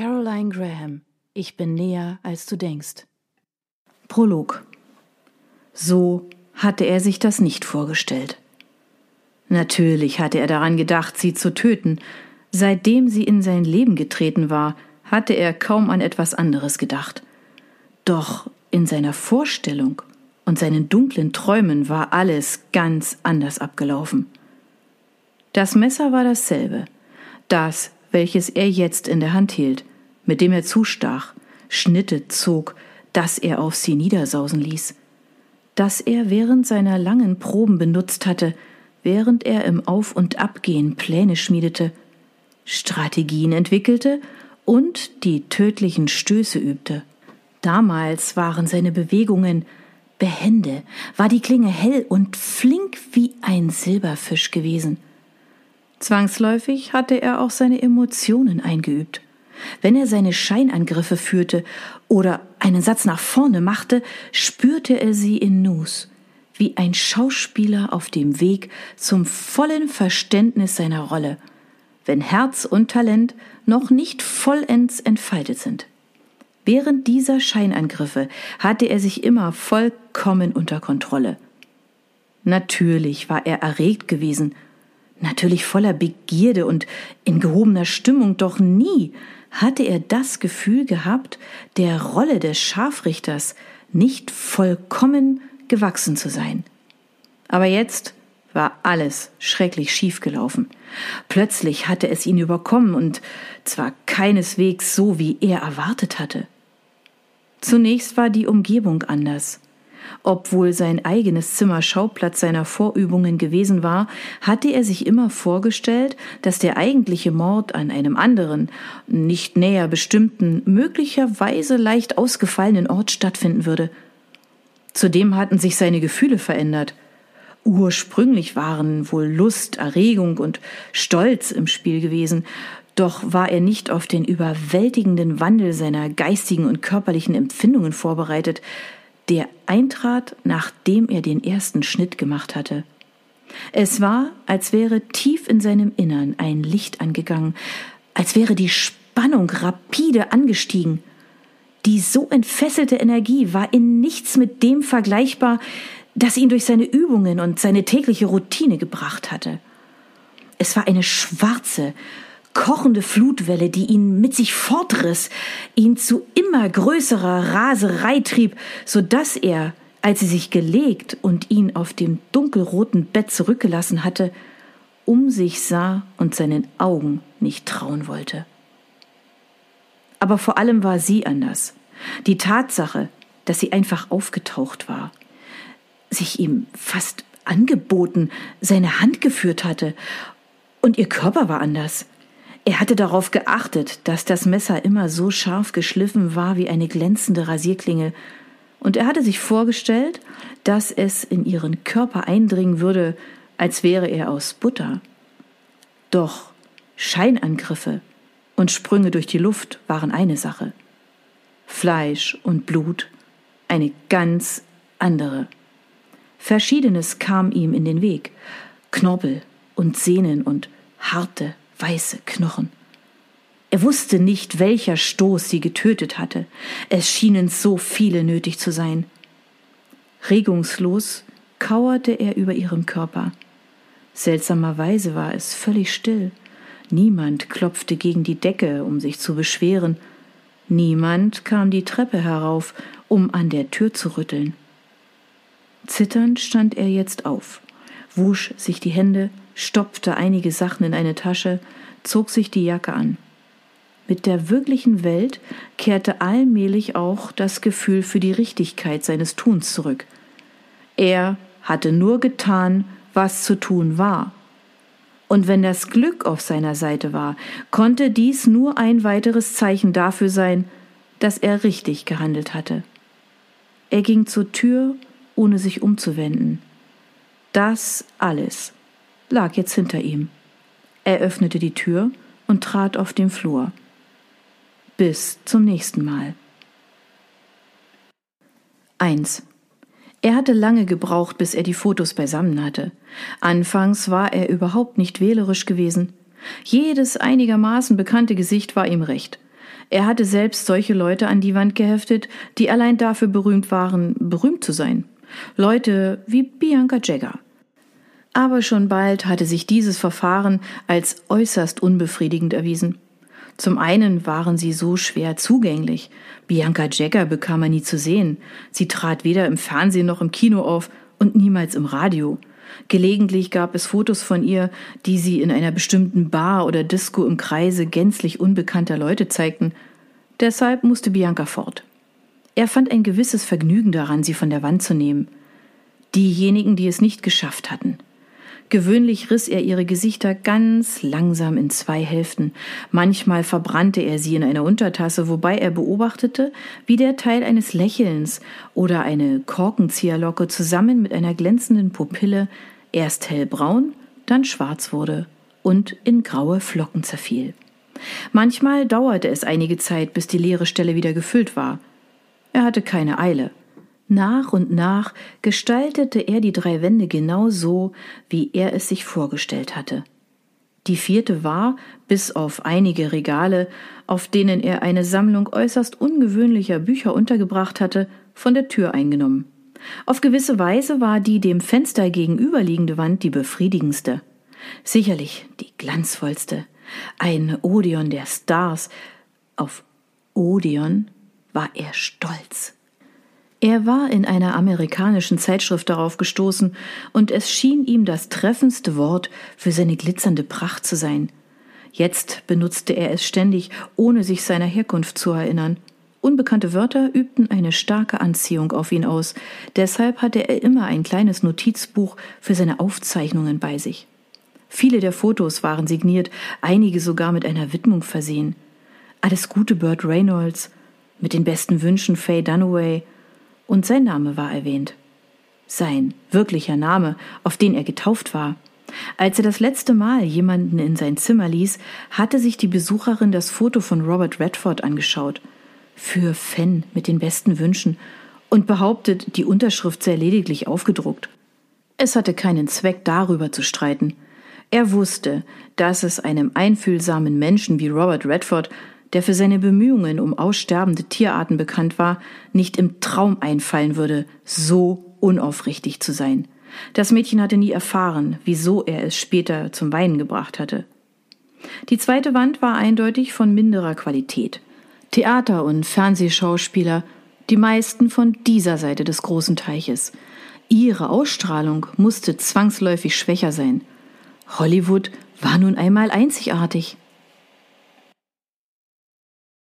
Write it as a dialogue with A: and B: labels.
A: Caroline Graham, ich bin näher, als du denkst. Prolog. So hatte er sich das nicht vorgestellt. Natürlich hatte er daran gedacht, sie zu töten. Seitdem sie in sein Leben getreten war, hatte er kaum an etwas anderes gedacht. Doch in seiner Vorstellung und seinen dunklen Träumen war alles ganz anders abgelaufen. Das Messer war dasselbe, das, welches er jetzt in der Hand hielt, mit dem er zustach, Schnitte zog, das er auf sie niedersausen ließ, das er während seiner langen Proben benutzt hatte, während er im Auf- und Abgehen Pläne schmiedete, Strategien entwickelte und die tödlichen Stöße übte. Damals waren seine Bewegungen behende, war die Klinge hell und flink wie ein Silberfisch gewesen. Zwangsläufig hatte er auch seine Emotionen eingeübt. Wenn er seine Scheinangriffe führte oder einen Satz nach vorne machte, spürte er sie in Nus, wie ein Schauspieler auf dem Weg zum vollen Verständnis seiner Rolle, wenn Herz und Talent noch nicht vollends entfaltet sind. Während dieser Scheinangriffe hatte er sich immer vollkommen unter Kontrolle. Natürlich war er erregt gewesen, natürlich voller Begierde und in gehobener Stimmung, doch nie hatte er das Gefühl gehabt, der Rolle des Scharfrichters nicht vollkommen gewachsen zu sein. Aber jetzt war alles schrecklich schief gelaufen. Plötzlich hatte es ihn überkommen und zwar keineswegs so, wie er erwartet hatte. Zunächst war die Umgebung anders. Obwohl sein eigenes Zimmer Schauplatz seiner Vorübungen gewesen war, hatte er sich immer vorgestellt, dass der eigentliche Mord an einem anderen, nicht näher bestimmten, möglicherweise leicht ausgefallenen Ort stattfinden würde. Zudem hatten sich seine Gefühle verändert. Ursprünglich waren wohl Lust, Erregung und Stolz im Spiel gewesen, doch war er nicht auf den überwältigenden Wandel seiner geistigen und körperlichen Empfindungen vorbereitet, der eintrat, nachdem er den ersten Schnitt gemacht hatte. Es war, als wäre tief in seinem Innern ein Licht angegangen, als wäre die Spannung rapide angestiegen. Die so entfesselte Energie war in nichts mit dem vergleichbar, das ihn durch seine Übungen und seine tägliche Routine gebracht hatte. Es war eine schwarze, kochende Flutwelle, die ihn mit sich fortriss, ihn zu immer größerer Raserei trieb, so dass er, als sie sich gelegt und ihn auf dem dunkelroten Bett zurückgelassen hatte, um sich sah und seinen Augen nicht trauen wollte. Aber vor allem war sie anders. Die Tatsache, dass sie einfach aufgetaucht war, sich ihm fast angeboten, seine Hand geführt hatte, und ihr Körper war anders. Er hatte darauf geachtet, dass das Messer immer so scharf geschliffen war wie eine glänzende Rasierklinge, und er hatte sich vorgestellt, dass es in ihren Körper eindringen würde, als wäre er aus Butter. Doch Scheinangriffe und Sprünge durch die Luft waren eine Sache. Fleisch und Blut eine ganz andere. Verschiedenes kam ihm in den Weg. Knorpel und Sehnen und harte, weiße Knochen. Er wusste nicht, welcher Stoß sie getötet hatte. Es schienen so viele nötig zu sein. Regungslos kauerte er über ihrem Körper. Seltsamerweise war es völlig still. Niemand klopfte gegen die Decke, um sich zu beschweren. Niemand kam die Treppe herauf, um an der Tür zu rütteln. Zitternd stand er jetzt auf, wusch sich die Hände, stopfte einige Sachen in eine Tasche, zog sich die Jacke an. Mit der wirklichen Welt kehrte allmählich auch das Gefühl für die Richtigkeit seines Tuns zurück. Er hatte nur getan, was zu tun war. Und wenn das Glück auf seiner Seite war, konnte dies nur ein weiteres Zeichen dafür sein, dass er richtig gehandelt hatte. Er ging zur Tür, ohne sich umzuwenden. Das alles lag jetzt hinter ihm. Er öffnete die Tür und trat auf den Flur. Bis zum nächsten Mal. 1. Er hatte lange gebraucht, bis er die Fotos beisammen hatte. Anfangs war er überhaupt nicht wählerisch gewesen. Jedes einigermaßen bekannte Gesicht war ihm recht. Er hatte selbst solche Leute an die Wand geheftet, die allein dafür berühmt waren, berühmt zu sein. Leute wie Bianca Jagger. Aber schon bald hatte sich dieses Verfahren als äußerst unbefriedigend erwiesen. Zum einen waren sie so schwer zugänglich. Bianca Jagger bekam man nie zu sehen. Sie trat weder im Fernsehen noch im Kino auf und niemals im Radio. Gelegentlich gab es Fotos von ihr, die sie in einer bestimmten Bar oder Disco im Kreise gänzlich unbekannter Leute zeigten. Deshalb musste Bianca fort. Er fand ein gewisses Vergnügen daran, sie von der Wand zu nehmen. Diejenigen, die es nicht geschafft hatten. Gewöhnlich riss er ihre Gesichter ganz langsam in zwei Hälften. Manchmal verbrannte er sie in einer Untertasse, wobei er beobachtete, wie der Teil eines Lächelns oder eine Korkenzieherlocke zusammen mit einer glänzenden Pupille erst hellbraun, dann schwarz wurde und in graue Flocken zerfiel. Manchmal dauerte es einige Zeit, bis die leere Stelle wieder gefüllt war. Er hatte keine Eile. Nach und nach gestaltete er die drei Wände genau so, wie er es sich vorgestellt hatte. Die vierte war, bis auf einige Regale, auf denen er eine Sammlung äußerst ungewöhnlicher Bücher untergebracht hatte, von der Tür eingenommen. Auf gewisse Weise war die dem Fenster gegenüberliegende Wand die befriedigendste. Sicherlich die glanzvollste. Ein Odeon der Stars. Auf Odeon war er stolz. Er war in einer amerikanischen Zeitschrift darauf gestoßen, und es schien ihm das treffendste Wort für seine glitzernde Pracht zu sein. Jetzt benutzte er es ständig, ohne sich seiner Herkunft zu erinnern. Unbekannte Wörter übten eine starke Anziehung auf ihn aus, deshalb hatte er immer ein kleines Notizbuch für seine Aufzeichnungen bei sich. Viele der Fotos waren signiert, einige sogar mit einer Widmung versehen. Alles Gute Burt Reynolds, mit den besten Wünschen Faye Dunaway, und sein Name war erwähnt. Sein wirklicher Name, auf den er getauft war. Als er das letzte Mal jemanden in sein Zimmer ließ, hatte sich die Besucherin das Foto von Robert Redford angeschaut. Für Fenn mit den besten Wünschen und behauptet, die Unterschrift sei lediglich aufgedruckt. Es hatte keinen Zweck, darüber zu streiten. Er wusste, dass es einem einfühlsamen Menschen wie Robert Redford der für seine Bemühungen um aussterbende Tierarten bekannt war, nicht im Traum einfallen würde, so unaufrichtig zu sein. Das Mädchen hatte nie erfahren, wieso er es später zum Weinen gebracht hatte. Die zweite Wand war eindeutig von minderer Qualität. Theater- und Fernsehschauspieler, die meisten von dieser Seite des großen Teiches. Ihre Ausstrahlung musste zwangsläufig schwächer sein. Hollywood war nun einmal einzigartig.